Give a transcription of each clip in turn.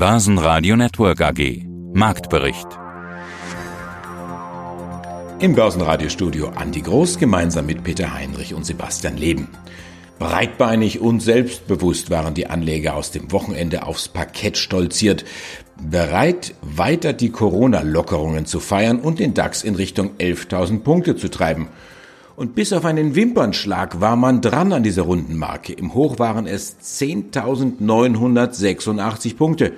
Börsenradio Network AG. Marktbericht. Im Börsenradiostudio Andi Groß gemeinsam mit Peter Heinrich und Sebastian Leben. Breitbeinig und selbstbewusst waren die Anleger aus dem Wochenende aufs Parkett stolziert, bereit, weiter die Corona-Lockerungen zu feiern und den DAX in Richtung 11.000 Punkte zu treiben. Und bis auf einen Wimpernschlag war man dran an dieser Rundenmarke. Im Hoch waren es 10.986 Punkte.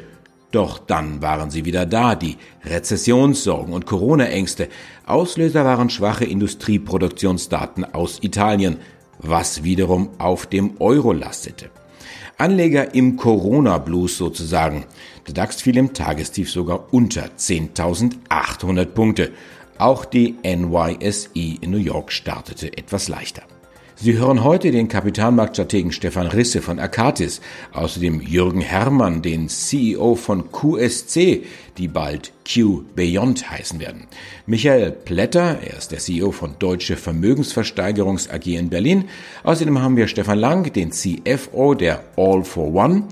Doch dann waren sie wieder da, die Rezessionssorgen und Corona-Ängste. Auslöser waren schwache Industrieproduktionsdaten aus Italien, was wiederum auf dem Euro lastete. Anleger im Corona-Blues sozusagen. Der DAX fiel im Tagestief sogar unter 10.800 Punkte. Auch die NYSE in New York startete etwas leichter. Sie hören heute den Kapitalmarktstrategen Stefan Risse von Akatis, außerdem Jürgen Herrmann, den CEO von QSC, die bald Q Beyond heißen werden. Michael Plätter, er ist der CEO von Deutsche Vermögensversteigerungs AG in Berlin. Außerdem haben wir Stefan Lang, den CFO der All for One.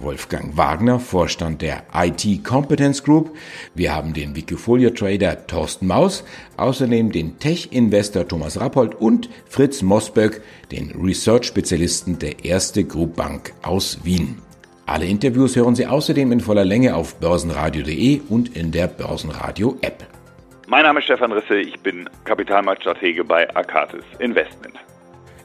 Wolfgang Wagner, Vorstand der IT Competence Group. Wir haben den Wikifolio Trader Thorsten Maus, außerdem den Tech-Investor Thomas Rappold und Fritz Mosböck, den Research-Spezialisten der Erste Group Bank aus Wien. Alle Interviews hören Sie außerdem in voller Länge auf börsenradio.de und in der Börsenradio App. Mein Name ist Stefan Risse, ich bin Kapitalmarktstratege bei Akatis Investment.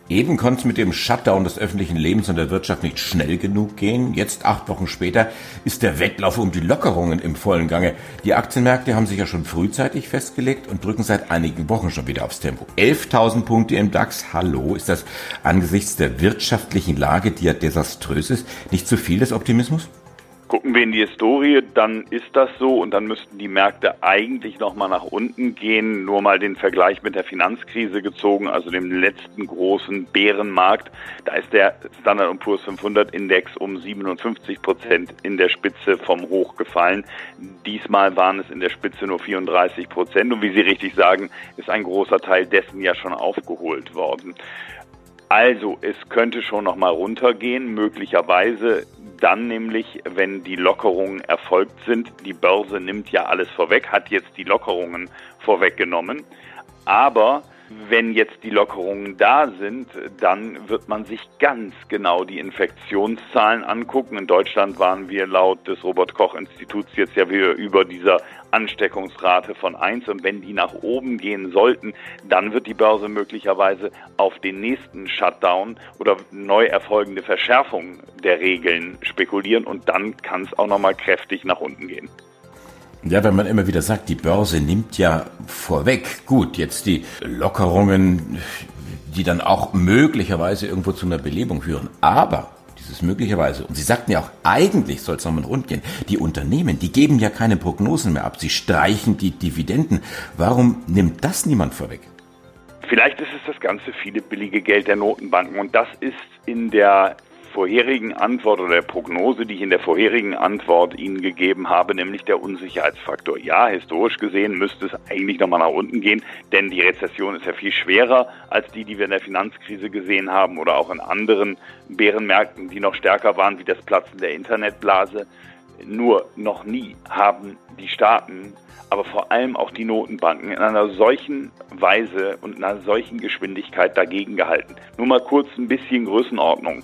Eben konnte es mit dem Shutdown des öffentlichen Lebens und der Wirtschaft nicht schnell genug gehen. Jetzt, acht Wochen später, ist der Wettlauf um die Lockerungen im vollen Gange. Die Aktienmärkte haben sich ja schon frühzeitig festgelegt und drücken seit einigen Wochen schon wieder aufs Tempo. 11.000 Punkte im DAX, hallo, ist das angesichts der wirtschaftlichen Lage, die ja desaströs ist, nicht zu viel des Optimismus? Gucken wir in die Historie, dann ist das so und dann müssten die Märkte eigentlich nochmal nach unten gehen. Nur mal den Vergleich mit der Finanzkrise gezogen, also dem letzten großen Bärenmarkt. Da ist der Standard Poor's 500 Index um 57 Prozent in der Spitze vom Hoch gefallen. Diesmal waren es in der Spitze nur 34 Prozent und wie Sie richtig sagen, ist ein großer Teil dessen ja schon aufgeholt worden. Also, es könnte schon noch mal runtergehen, möglicherweise dann nämlich, wenn die Lockerungen erfolgt sind. Die Börse nimmt ja alles vorweg, hat jetzt die Lockerungen vorweggenommen. Aber wenn jetzt die Lockerungen da sind, dann wird man sich ganz genau die Infektionszahlen angucken. In Deutschland waren wir laut des Robert Koch Instituts jetzt ja wieder über dieser Ansteckungsrate von 1 und wenn die nach oben gehen sollten, dann wird die Börse möglicherweise auf den nächsten Shutdown oder neu erfolgende Verschärfung der Regeln spekulieren und dann kann es auch nochmal kräftig nach unten gehen. Ja, wenn man immer wieder sagt, die Börse nimmt ja vorweg, gut, jetzt die Lockerungen, die dann auch möglicherweise irgendwo zu einer Belebung führen. Aber dieses möglicherweise, und Sie sagten ja auch, eigentlich soll es nochmal rund gehen, die Unternehmen, die geben ja keine Prognosen mehr ab, sie streichen die Dividenden. Warum nimmt das niemand vorweg? Vielleicht ist es das ganze viele billige Geld der Notenbanken und das ist in der vorherigen Antwort oder der Prognose, die ich in der vorherigen Antwort Ihnen gegeben habe, nämlich der Unsicherheitsfaktor. Ja, historisch gesehen müsste es eigentlich nochmal nach unten gehen, denn die Rezession ist ja viel schwerer als die, die wir in der Finanzkrise gesehen haben oder auch in anderen Bärenmärkten, die noch stärker waren, wie das Platzen der Internetblase. Nur noch nie haben die Staaten, aber vor allem auch die Notenbanken in einer solchen Weise und in einer solchen Geschwindigkeit dagegen gehalten. Nur mal kurz ein bisschen Größenordnung.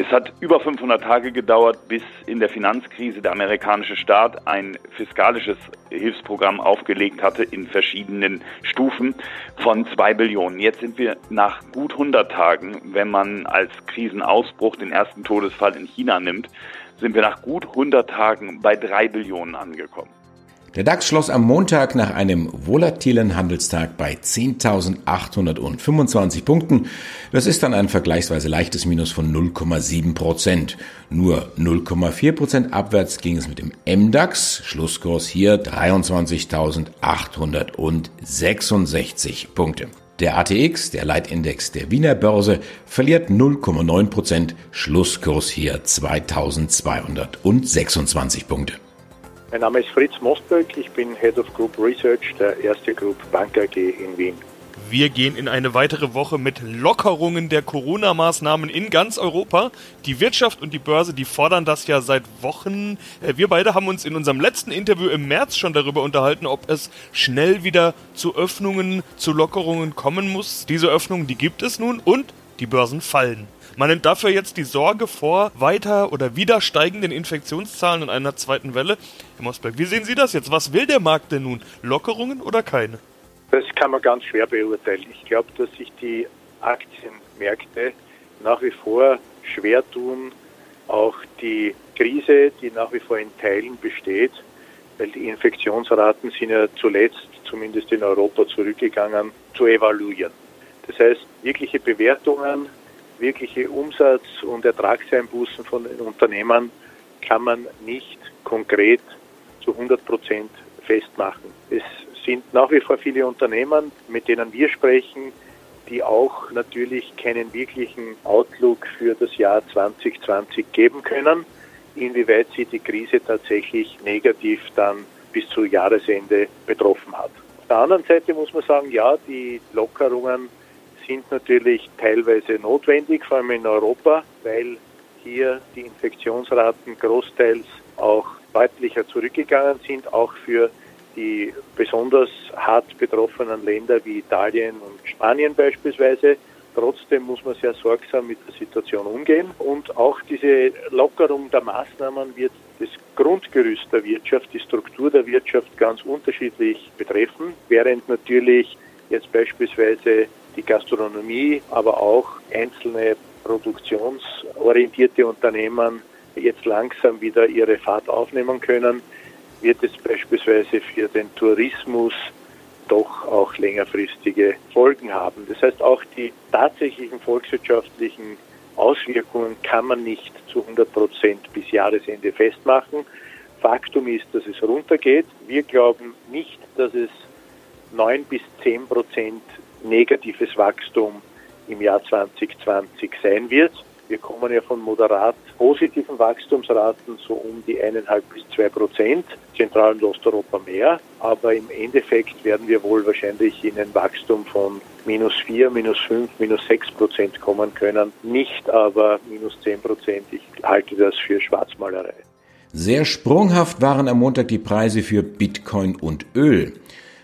Es hat über 500 Tage gedauert, bis in der Finanzkrise der amerikanische Staat ein fiskalisches Hilfsprogramm aufgelegt hatte in verschiedenen Stufen von zwei Billionen. Jetzt sind wir nach gut 100 Tagen, wenn man als Krisenausbruch den ersten Todesfall in China nimmt, sind wir nach gut 100 Tagen bei drei Billionen angekommen. Der DAX schloss am Montag nach einem volatilen Handelstag bei 10.825 Punkten. Das ist dann ein vergleichsweise leichtes Minus von 0,7 Prozent. Nur 0,4 Prozent abwärts ging es mit dem MDAX. Schlusskurs hier 23.866 Punkte. Der ATX, der Leitindex der Wiener Börse, verliert 0,9 Prozent. Schlusskurs hier 2226 Punkte. Mein Name ist Fritz Mostböck, ich bin Head of Group Research der Erste Group Bank AG in Wien. Wir gehen in eine weitere Woche mit Lockerungen der Corona-Maßnahmen in ganz Europa. Die Wirtschaft und die Börse, die fordern das ja seit Wochen. Äh, wir beide haben uns in unserem letzten Interview im März schon darüber unterhalten, ob es schnell wieder zu Öffnungen, zu Lockerungen kommen muss. Diese Öffnungen, die gibt es nun und die Börsen fallen. Man nimmt dafür jetzt die Sorge vor weiter oder wieder steigenden Infektionszahlen in einer zweiten Welle. Herr Mosberg, wie sehen Sie das jetzt? Was will der Markt denn nun? Lockerungen oder keine? Das kann man ganz schwer beurteilen. Ich glaube, dass sich die Aktienmärkte nach wie vor schwer tun, auch die Krise, die nach wie vor in Teilen besteht, weil die Infektionsraten sind ja zuletzt, zumindest in Europa, zurückgegangen, zu evaluieren. Das heißt, wirkliche Bewertungen, wirkliche Umsatz- und Ertragseinbußen von den Unternehmen kann man nicht konkret zu 100 Prozent festmachen. Es sind nach wie vor viele Unternehmen, mit denen wir sprechen, die auch natürlich keinen wirklichen Outlook für das Jahr 2020 geben können, inwieweit sie die Krise tatsächlich negativ dann bis zu Jahresende betroffen hat. Auf der anderen Seite muss man sagen, ja, die Lockerungen sind natürlich teilweise notwendig, vor allem in Europa, weil hier die Infektionsraten großteils auch deutlicher zurückgegangen sind, auch für die besonders hart betroffenen Länder wie Italien und Spanien beispielsweise. Trotzdem muss man sehr sorgsam mit der Situation umgehen und auch diese Lockerung der Maßnahmen wird das Grundgerüst der Wirtschaft, die Struktur der Wirtschaft ganz unterschiedlich betreffen, während natürlich jetzt beispielsweise die Gastronomie, aber auch einzelne produktionsorientierte Unternehmen jetzt langsam wieder ihre Fahrt aufnehmen können wird es beispielsweise für den Tourismus doch auch längerfristige Folgen haben. Das heißt, auch die tatsächlichen volkswirtschaftlichen Auswirkungen kann man nicht zu 100 Prozent bis Jahresende festmachen. Faktum ist, dass es runtergeht. Wir glauben nicht, dass es 9 bis 10 Prozent negatives Wachstum im Jahr 2020 sein wird. Wir kommen ja von moderat positiven Wachstumsraten so um die eineinhalb bis zwei Prozent, Zentral- und Osteuropa mehr. Aber im Endeffekt werden wir wohl wahrscheinlich in ein Wachstum von minus vier, minus fünf, minus sechs Prozent kommen können. Nicht aber minus zehn Prozent. Ich halte das für Schwarzmalerei. Sehr sprunghaft waren am Montag die Preise für Bitcoin und Öl.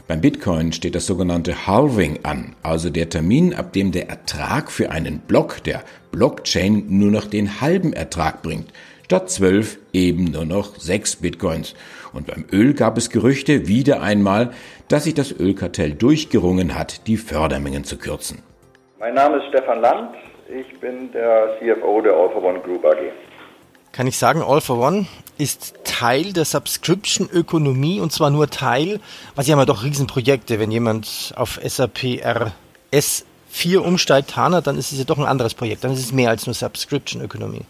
Beim Bitcoin steht das sogenannte Halving an, also der Termin, ab dem der Ertrag für einen Block der Blockchain nur noch den halben Ertrag bringt, statt zwölf eben nur noch sechs Bitcoins. Und beim Öl gab es Gerüchte wieder einmal, dass sich das Ölkartell durchgerungen hat, die Fördermengen zu kürzen. Mein Name ist Stefan Land, ich bin der CFO der All for One Group AG kann ich sagen, All for One ist Teil der Subscription-Ökonomie und zwar nur Teil, was ja immer doch Riesenprojekte, wenn jemand auf SAP RS4 umsteigt, HANA, dann ist es ja doch ein anderes Projekt, dann ist es mehr als nur Subscription-Ökonomie.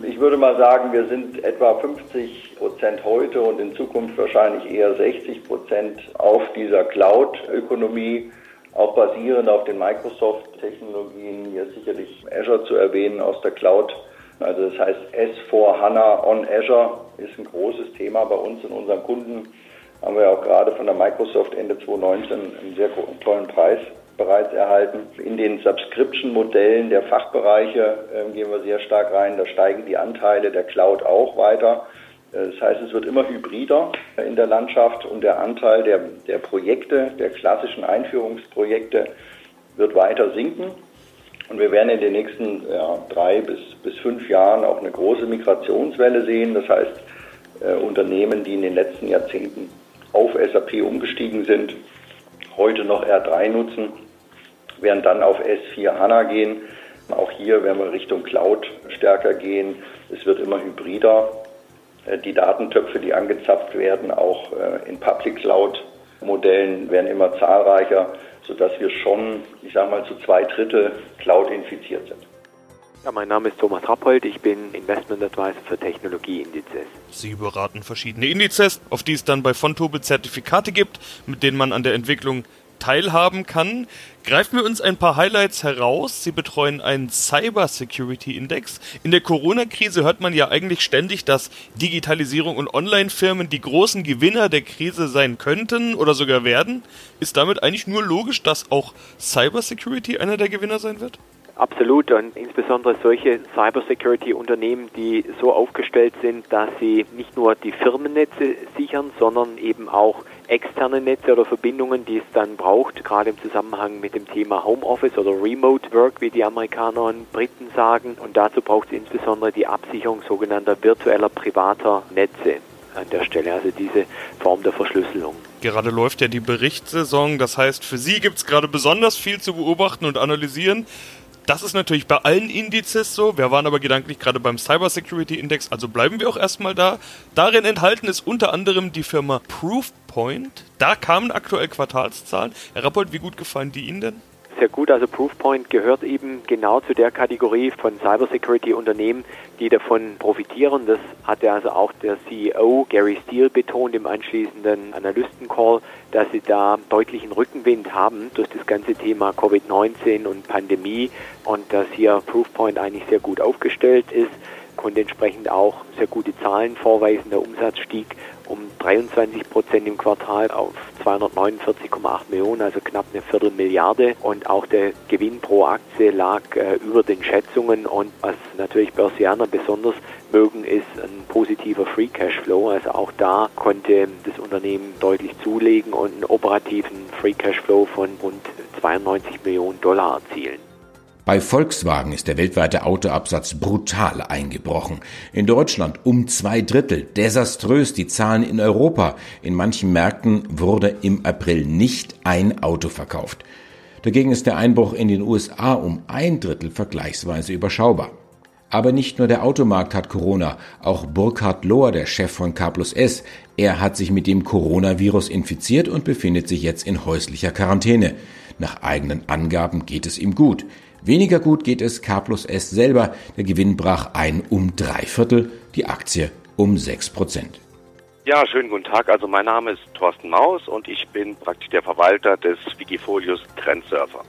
Ich würde mal sagen, wir sind etwa 50 Prozent heute und in Zukunft wahrscheinlich eher 60 Prozent auf dieser Cloud-Ökonomie, auch basierend auf den Microsoft-Technologien. Hier sicherlich Azure zu erwähnen aus der Cloud. Also das heißt S4 HANA on Azure ist ein großes Thema bei uns in unseren Kunden. Haben wir auch gerade von der Microsoft Ende 2019 einen sehr tollen Preis bereits erhalten. In den Subscription-Modellen der Fachbereiche äh, gehen wir sehr stark rein. Da steigen die Anteile der Cloud auch weiter. Das heißt, es wird immer hybrider in der Landschaft und der Anteil der, der Projekte, der klassischen Einführungsprojekte wird weiter sinken. Und wir werden in den nächsten ja, drei bis, bis fünf Jahren auch eine große Migrationswelle sehen. Das heißt, äh, Unternehmen, die in den letzten Jahrzehnten auf SAP umgestiegen sind, heute noch R3 nutzen, werden dann auf S4 HANA gehen. Auch hier werden wir Richtung Cloud stärker gehen. Es wird immer hybrider. Äh, die Datentöpfe, die angezapft werden, auch äh, in Public Cloud Modellen werden immer zahlreicher sodass wir schon, ich sage mal, zu zwei Drittel Cloud infiziert sind. Ja, mein Name ist Thomas Rappold, ich bin Investment Advisor für Technologieindizes. Sie beraten verschiedene Indizes, auf die es dann bei Fontobel Zertifikate gibt, mit denen man an der Entwicklung teilhaben kann. Greifen wir uns ein paar Highlights heraus. Sie betreuen einen Cyber Security Index. In der Corona-Krise hört man ja eigentlich ständig, dass Digitalisierung und Online-Firmen die großen Gewinner der Krise sein könnten oder sogar werden. Ist damit eigentlich nur logisch, dass auch Cyber Security einer der Gewinner sein wird? Absolut und insbesondere solche Cybersecurity-Unternehmen, die so aufgestellt sind, dass sie nicht nur die Firmennetze sichern, sondern eben auch externe Netze oder Verbindungen, die es dann braucht, gerade im Zusammenhang mit dem Thema Homeoffice oder Remote Work, wie die Amerikaner und Briten sagen. Und dazu braucht es insbesondere die Absicherung sogenannter virtueller privater Netze an der Stelle, also diese Form der Verschlüsselung. Gerade läuft ja die Berichtssaison, das heißt, für Sie gibt es gerade besonders viel zu beobachten und analysieren. Das ist natürlich bei allen Indizes so. Wir waren aber gedanklich gerade beim Cyber Security Index, also bleiben wir auch erstmal da. Darin enthalten ist unter anderem die Firma Proofpoint. Da kamen aktuell Quartalszahlen. Herr Rappold, wie gut gefallen die Ihnen denn? Sehr gut. Also Proofpoint gehört eben genau zu der Kategorie von Cybersecurity-Unternehmen, die davon profitieren. Das hatte also auch der CEO Gary Steele betont im anschließenden Analystencall, dass sie da deutlichen Rückenwind haben durch das ganze Thema Covid-19 und Pandemie und dass hier Proofpoint eigentlich sehr gut aufgestellt ist konnte entsprechend auch sehr gute Zahlen vorweisen. Der Umsatz stieg um 23 Prozent im Quartal auf 249,8 Millionen, also knapp eine Viertelmilliarde. Und auch der Gewinn pro Aktie lag äh, über den Schätzungen. Und was natürlich Börsianer besonders mögen, ist ein positiver Free Cash Flow. Also auch da konnte das Unternehmen deutlich zulegen und einen operativen Free Cash Flow von rund 92 Millionen Dollar erzielen. Bei Volkswagen ist der weltweite Autoabsatz brutal eingebrochen. In Deutschland um zwei Drittel. Desaströs die Zahlen in Europa. In manchen Märkten wurde im April nicht ein Auto verkauft. Dagegen ist der Einbruch in den USA um ein Drittel vergleichsweise überschaubar. Aber nicht nur der Automarkt hat Corona, auch Burkhard Lohr, der Chef von K plus S, er hat sich mit dem Coronavirus infiziert und befindet sich jetzt in häuslicher Quarantäne. Nach eigenen Angaben geht es ihm gut. Weniger gut geht es K plus S selber. Der Gewinn brach ein um drei Viertel, die Aktie um sechs Prozent. Ja, schönen guten Tag. Also mein Name ist Thorsten Maus und ich bin praktisch der Verwalter des Wikifolios Trendsurfer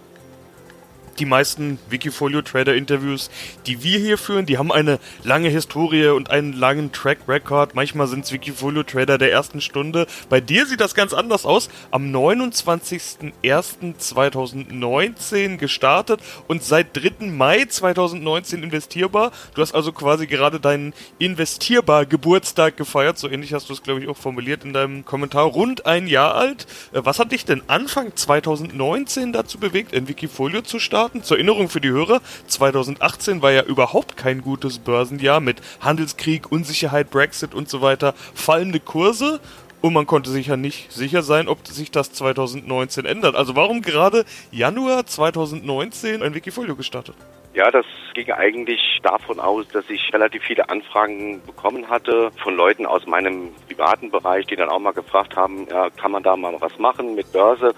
die meisten Wikifolio-Trader-Interviews, die wir hier führen, die haben eine lange Historie und einen langen Track-Record. Manchmal sind es Wikifolio-Trader der ersten Stunde. Bei dir sieht das ganz anders aus. Am 29.01.2019 gestartet und seit 3. Mai 2019 investierbar. Du hast also quasi gerade deinen investierbar Geburtstag gefeiert. So ähnlich hast du es, glaube ich, auch formuliert in deinem Kommentar. Rund ein Jahr alt. Äh, was hat dich denn Anfang 2019 dazu bewegt, ein Wikifolio zu starten? Daten zur Erinnerung für die Hörer. 2018 war ja überhaupt kein gutes Börsenjahr mit Handelskrieg, Unsicherheit, Brexit und so weiter, fallende Kurse. Und man konnte sich ja nicht sicher sein, ob sich das 2019 ändert. Also warum gerade Januar 2019 ein Wikifolio gestartet? Ja, das ging eigentlich davon aus, dass ich relativ viele Anfragen bekommen hatte von Leuten aus meinem privaten Bereich, die dann auch mal gefragt haben, ja, kann man da mal was machen mit Börse?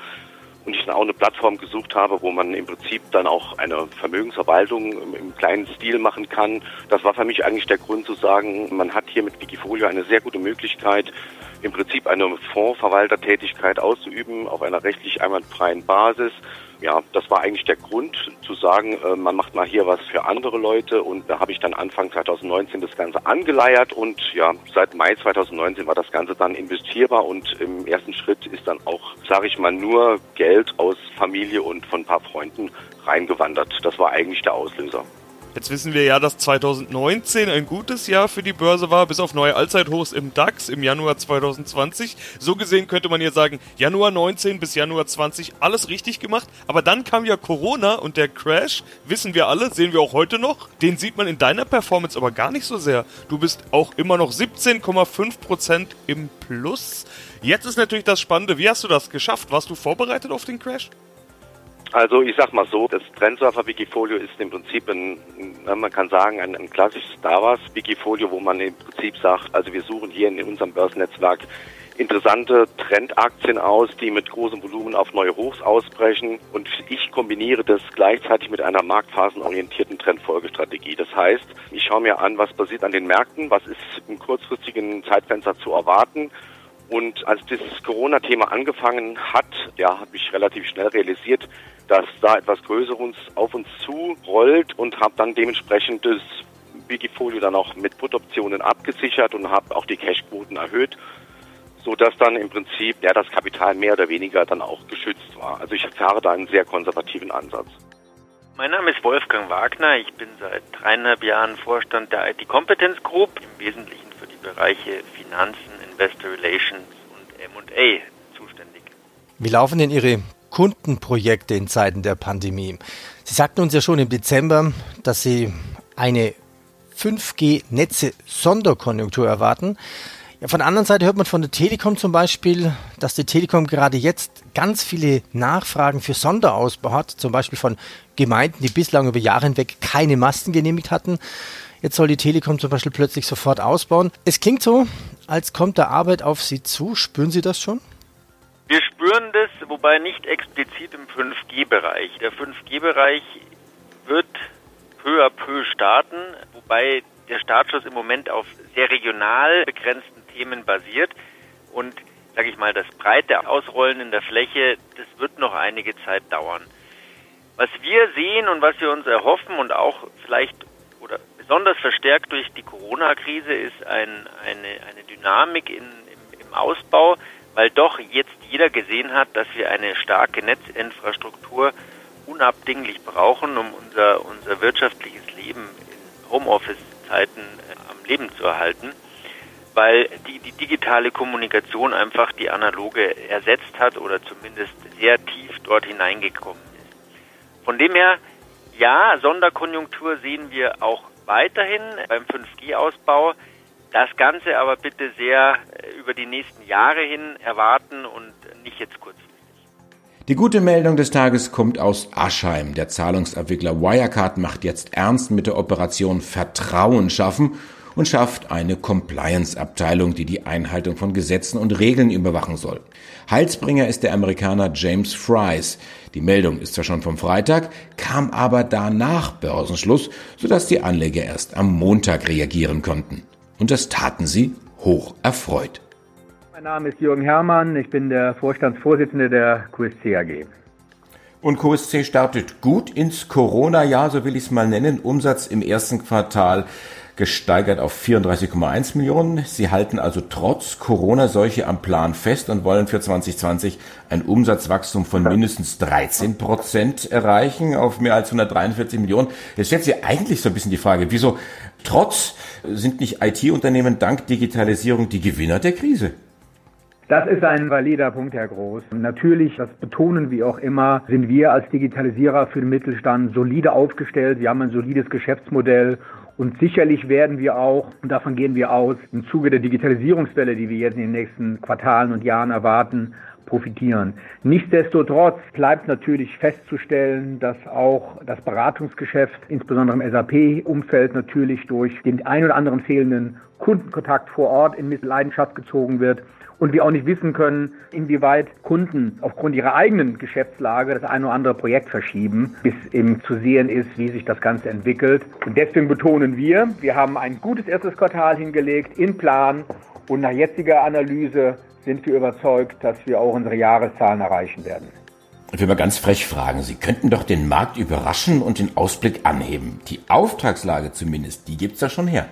Und ich dann auch eine Plattform gesucht habe, wo man im Prinzip dann auch eine Vermögensverwaltung im, im, kleinen Stil machen kann. Das war für mich eigentlich der Grund zu sagen, man hat hier mit Wikifolio eine sehr gute Möglichkeit, im Prinzip eine Fondsverwaltertätigkeit auszuüben auf einer rechtlich einwandfreien Basis ja, das war eigentlich der Grund zu sagen, äh, man macht mal hier was für andere Leute und da habe ich dann Anfang 2019 das Ganze angeleiert und ja, seit Mai 2019 war das Ganze dann investierbar und im ersten Schritt ist dann auch, sage ich mal, nur Geld aus Familie und von ein paar Freunden reingewandert. Das war eigentlich der Auslöser. Jetzt wissen wir ja, dass 2019 ein gutes Jahr für die Börse war, bis auf neue Allzeithochs im DAX im Januar 2020. So gesehen könnte man hier sagen, Januar 19 bis Januar 20 alles richtig gemacht. Aber dann kam ja Corona und der Crash, wissen wir alle, sehen wir auch heute noch. Den sieht man in deiner Performance aber gar nicht so sehr. Du bist auch immer noch 17,5% im Plus. Jetzt ist natürlich das Spannende, wie hast du das geschafft? Warst du vorbereitet auf den Crash? Also ich sag mal so, das Trendsurfer Wikifolio ist im Prinzip ein, man kann sagen, ein, ein klassisches Star Wars Wikifolio, wo man im Prinzip sagt, also wir suchen hier in unserem Börsennetzwerk interessante Trendaktien aus, die mit großem Volumen auf neue Hochs ausbrechen. Und ich kombiniere das gleichzeitig mit einer marktphasenorientierten Trendfolgestrategie. Das heißt, ich schaue mir an, was passiert an den Märkten, was ist im kurzfristigen Zeitfenster zu erwarten Und als dieses Corona-Thema angefangen hat, ja, habe ich relativ schnell realisiert, dass da etwas Größeres auf uns zurollt und habe dann dementsprechend das Wikifolio dann auch mit Put-Optionen abgesichert und habe auch die Cashquoten erhöht, so dass dann im Prinzip ja das Kapital mehr oder weniger dann auch geschützt war. Also ich fahre da einen sehr konservativen Ansatz. Mein Name ist Wolfgang Wagner. Ich bin seit dreieinhalb Jahren Vorstand der IT Competence Group, im Wesentlichen für die Bereiche Finanzen, Investor Relations und M&A zuständig. Wie laufen denn Ihre Kundenprojekte in Zeiten der Pandemie? Sie sagten uns ja schon im Dezember, dass Sie eine 5G-Netze-Sonderkonjunktur erwarten. Ja, von der anderen Seite hört man von der Telekom zum Beispiel, dass die Telekom gerade jetzt ganz viele Nachfragen für Sonderausbau hat, zum Beispiel von Gemeinden, die bislang über Jahre hinweg keine Masten genehmigt hatten. Jetzt soll die Telekom zum Beispiel plötzlich sofort ausbauen. Es klingt so, als kommt da Arbeit auf Sie zu. Spüren Sie das schon? Wir spüren das, wobei nicht explizit im 5G-Bereich. Der 5G-Bereich wird peu à peu starten, wobei der Startschuss im Moment auf sehr regional begrenzten Themen basiert und sage ich mal, das breite Ausrollen in der Fläche, das wird noch einige Zeit dauern. Was wir sehen und was wir uns erhoffen und auch vielleicht besonders verstärkt durch die Corona-Krise ist ein, eine, eine Dynamik in, im, im Ausbau, weil doch jetzt jeder gesehen hat, dass wir eine starke Netzinfrastruktur unabdinglich brauchen, um unser, unser wirtschaftliches Leben in Homeoffice-Zeiten äh, am Leben zu erhalten, weil die, die digitale Kommunikation einfach die analoge ersetzt hat oder zumindest sehr tief dort hineingekommen ist. Von dem her, ja, Sonderkonjunktur sehen wir auch weiterhin beim 5G-Ausbau. Das Ganze aber bitte sehr äh, über die nächsten Jahre hin erwarten und nicht jetzt kurzfristig. Die gute Meldung des Tages kommt aus Aschheim. Der Zahlungsabwickler Wirecard macht jetzt ernst mit der Operation Vertrauen schaffen und schafft eine Compliance-Abteilung, die die Einhaltung von Gesetzen und Regeln überwachen soll. Heilsbringer ist der Amerikaner James Fries. Die Meldung ist zwar schon vom Freitag, kam aber danach Börsenschluss, sodass die Anleger erst am Montag reagieren konnten. Und das taten sie hoch erfreut. Mein Name ist Jürgen Herrmann, ich bin der Vorstandsvorsitzende der QSC AG. Und QSC startet gut ins Corona-Jahr, so will ich es mal nennen. Umsatz im ersten Quartal gesteigert auf 34,1 Millionen. Sie halten also trotz Corona-Seuche am Plan fest und wollen für 2020 ein Umsatzwachstum von mindestens 13 Prozent erreichen auf mehr als 143 Millionen. Jetzt stellt sich eigentlich so ein bisschen die Frage, wieso trotz sind nicht IT-Unternehmen dank Digitalisierung die Gewinner der Krise? Das ist ein valider Punkt, Herr Groß. Natürlich, das betonen wir auch immer, sind wir als Digitalisierer für den Mittelstand solide aufgestellt. Wir haben ein solides Geschäftsmodell und sicherlich werden wir auch, und davon gehen wir aus, im Zuge der Digitalisierungswelle, die wir jetzt in den nächsten Quartalen und Jahren erwarten, profitieren. Nichtsdestotrotz bleibt natürlich festzustellen, dass auch das Beratungsgeschäft, insbesondere im SAP-Umfeld, natürlich durch den ein oder anderen fehlenden Kundenkontakt vor Ort in Leidenschaft gezogen wird und wir auch nicht wissen können, inwieweit Kunden aufgrund ihrer eigenen Geschäftslage das ein oder andere Projekt verschieben, bis eben zu sehen ist, wie sich das Ganze entwickelt. Und deswegen betonen wir, wir haben ein gutes erstes Quartal hingelegt in Plan und nach jetziger Analyse sind wir überzeugt, dass wir auch unsere Jahreszahlen erreichen werden. Ich will mal ganz frech fragen, Sie könnten doch den Markt überraschen und den Ausblick anheben. Die Auftragslage zumindest, die gibt's ja schon her.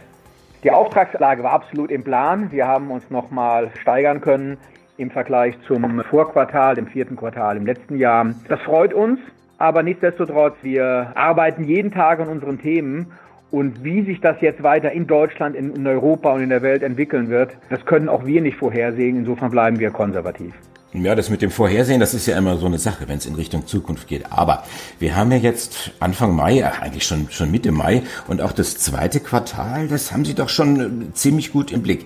Die Auftragslage war absolut im Plan. Wir haben uns nochmal steigern können im Vergleich zum Vorquartal, dem vierten Quartal im letzten Jahr. Das freut uns, aber nichtsdestotrotz, wir arbeiten jeden Tag an unseren Themen und wie sich das jetzt weiter in Deutschland, in Europa und in der Welt entwickeln wird, das können auch wir nicht vorhersehen. Insofern bleiben wir konservativ. Ja, das mit dem Vorhersehen, das ist ja immer so eine Sache, wenn es in Richtung Zukunft geht. Aber wir haben ja jetzt Anfang Mai, eigentlich schon, schon Mitte Mai und auch das zweite Quartal, das haben Sie doch schon äh, ziemlich gut im Blick.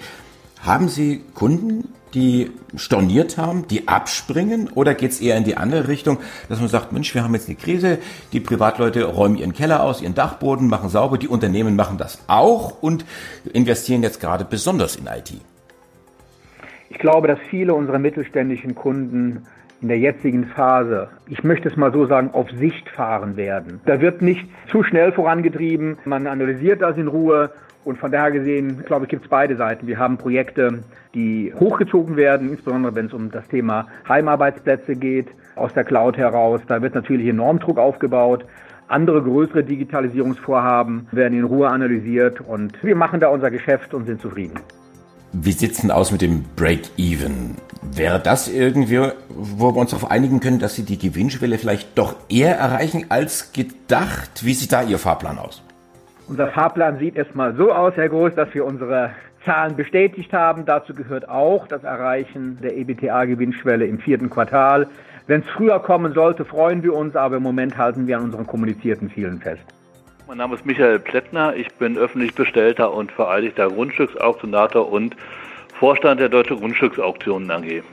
Haben Sie Kunden, die storniert haben, die abspringen oder geht es eher in die andere Richtung, dass man sagt, Mensch, wir haben jetzt eine Krise, die Privatleute räumen ihren Keller aus, ihren Dachboden, machen sauber, die Unternehmen machen das auch und investieren jetzt gerade besonders in IT. Ich glaube, dass viele unserer mittelständischen Kunden in der jetzigen Phase, ich möchte es mal so sagen, auf Sicht fahren werden. Da wird nichts zu schnell vorangetrieben. Man analysiert das in Ruhe Und von daher gesehen, glaube ich, gibt es beide Seiten. Wir haben Projekte, die hochgezogen werden, insbesondere wenn es um das Thema Heimarbeitsplätze geht, aus der Cloud heraus. Da wird natürlich enorm Druck aufgebaut. Andere größere Digitalisierungsvorhaben werden in Ruhe analysiert und wir machen da unser Geschäft und sind zufrieden. Wie sieht es denn aus mit dem Break-Even? Wäre das irgendwie, wo wir uns darauf einigen können, dass Sie die Gewinnschwelle vielleicht doch eher erreichen als gedacht? Wie sieht da Ihr Fahrplan aus? Unser Fahrplan sieht erstmal so aus, Herr Groß, dass wir unsere Zahlen bestätigt haben. Dazu gehört auch das Erreichen der EBTA-Gewinnschwelle im vierten Quartal. Wenn es früher kommen sollte, freuen wir uns, aber im Moment halten wir an unseren kommunizierten Zielen fest. Mein Name ist Michael Plättner. Ich bin öffentlich Bestellter und vereidigter Grundstücksauktionator und Vorstand der Deutsche Grundstücksauktionen AG.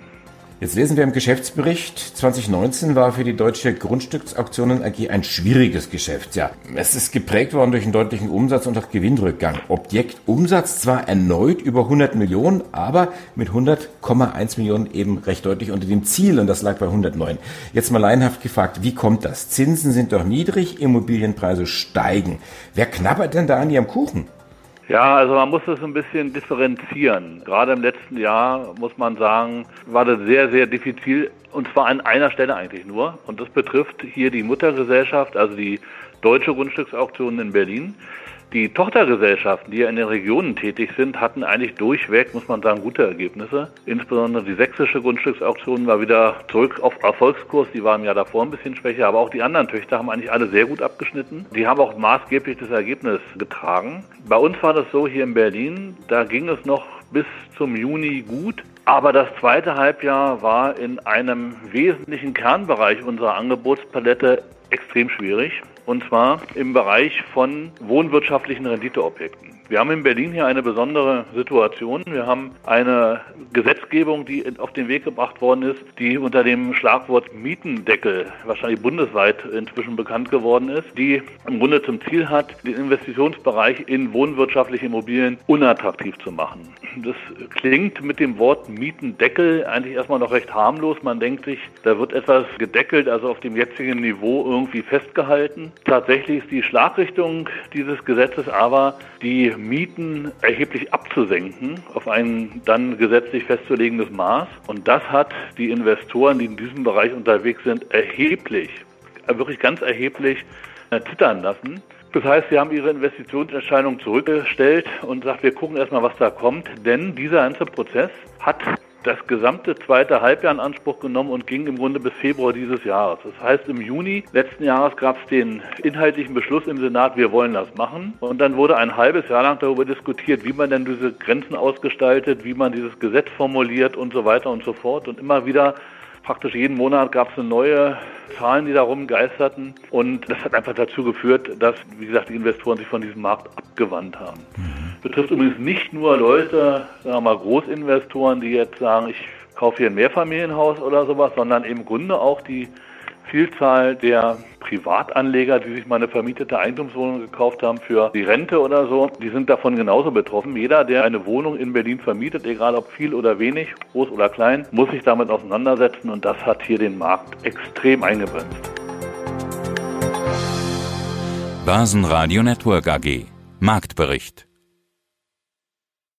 Jetzt lesen wir im Geschäftsbericht, 2019 war für die Deutsche Grundstücksauktionen AG ein schwieriges Geschäftsjahr. Es ist geprägt worden durch einen deutlichen Umsatz und auch Gewinnrückgang. Objektumsatz zwar erneut über 100 Millionen, aber mit 100,1 Millionen eben recht deutlich unter dem Ziel und das lag bei 109. Jetzt mal laienhaft gefragt, wie kommt das? Zinsen sind doch niedrig, Immobilienpreise steigen. Wer knabbert denn da an ihrem Kuchen? Ja, also man muss das ein bisschen differenzieren. Gerade im letzten Jahr muss man sagen, war das sehr, sehr diffizil und zwar an einer Stelle eigentlich nur. Und das betrifft hier die Muttergesellschaft, also die Deutsche Grundstücksauktion in Berlin. Die Tochtergesellschaften, die ja in den Regionen tätig sind, hatten eigentlich durchweg, muss man sagen, gute Ergebnisse. Insbesondere die sächsische Grundstücksauktion war wieder zurück auf Erfolgskurs. Die waren ja davor ein bisschen schwächer, aber auch die anderen Töchter haben eigentlich alle sehr gut abgeschnitten. Die haben auch maßgeblich das Ergebnis getragen. Bei uns war das so hier in Berlin, da ging es noch bis zum Juni gut. Aber das zweite Halbjahr war in einem wesentlichen Kernbereich unserer Angebotspalette extrem schwierig. Und zwar im Bereich von wohnwirtschaftlichen Renditeobjekten. Wir haben in Berlin hier eine besondere Situation. Wir haben eine Gesetzgebung, die auf den Weg gebracht worden ist, die unter dem Schlagwort Mietendeckel wahrscheinlich bundesweit inzwischen bekannt geworden ist, die im Grunde zum Ziel hat, den Investitionsbereich in wohnwirtschaftliche Immobilien unattraktiv zu machen. Das klingt mit dem Wort Mietendeckel eigentlich erstmal noch recht harmlos. Man denkt sich, da wird etwas gedeckelt, also auf dem jetzigen Niveau irgendwie festgehalten. Tatsächlich ist die Schlagrichtung dieses Gesetzes aber, die Mieten erheblich abzusenken auf ein dann gesetzlich festzulegendes Maß. Und das hat die Investoren, die in diesem Bereich unterwegs sind, erheblich, wirklich ganz erheblich zittern lassen. Das heißt, sie haben ihre Investitionsentscheidung zurückgestellt und sagt, wir gucken erstmal, was da kommt. Denn dieser ganze Prozess hat das gesamte zweite Halbjahr in Anspruch genommen und ging im Grunde bis Februar dieses Jahres. Das heißt, im Juni letzten Jahres gab es den inhaltlichen Beschluss im Senat, wir wollen das machen. Und dann wurde ein halbes Jahr lang darüber diskutiert, wie man denn diese Grenzen ausgestaltet, wie man dieses Gesetz formuliert und so weiter und so fort. Und immer wieder praktisch jeden Monat gab es neue Zahlen, die darum geisterten. Und das hat einfach dazu geführt, dass, wie gesagt, die Investoren sich von diesem Markt abgewandt haben. Mhm. Betrifft übrigens nicht nur Leute, sagen wir mal Großinvestoren, die jetzt sagen, ich kaufe hier ein Mehrfamilienhaus oder sowas, sondern im Grunde auch die Vielzahl der Privatanleger, die sich mal eine vermietete Eigentumswohnung gekauft haben für die Rente oder so, die sind davon genauso betroffen. Jeder, der eine Wohnung in Berlin vermietet, egal ob viel oder wenig, groß oder klein, muss sich damit auseinandersetzen und das hat hier den Markt extrem eingebremst. Basen Radio Network AG Marktbericht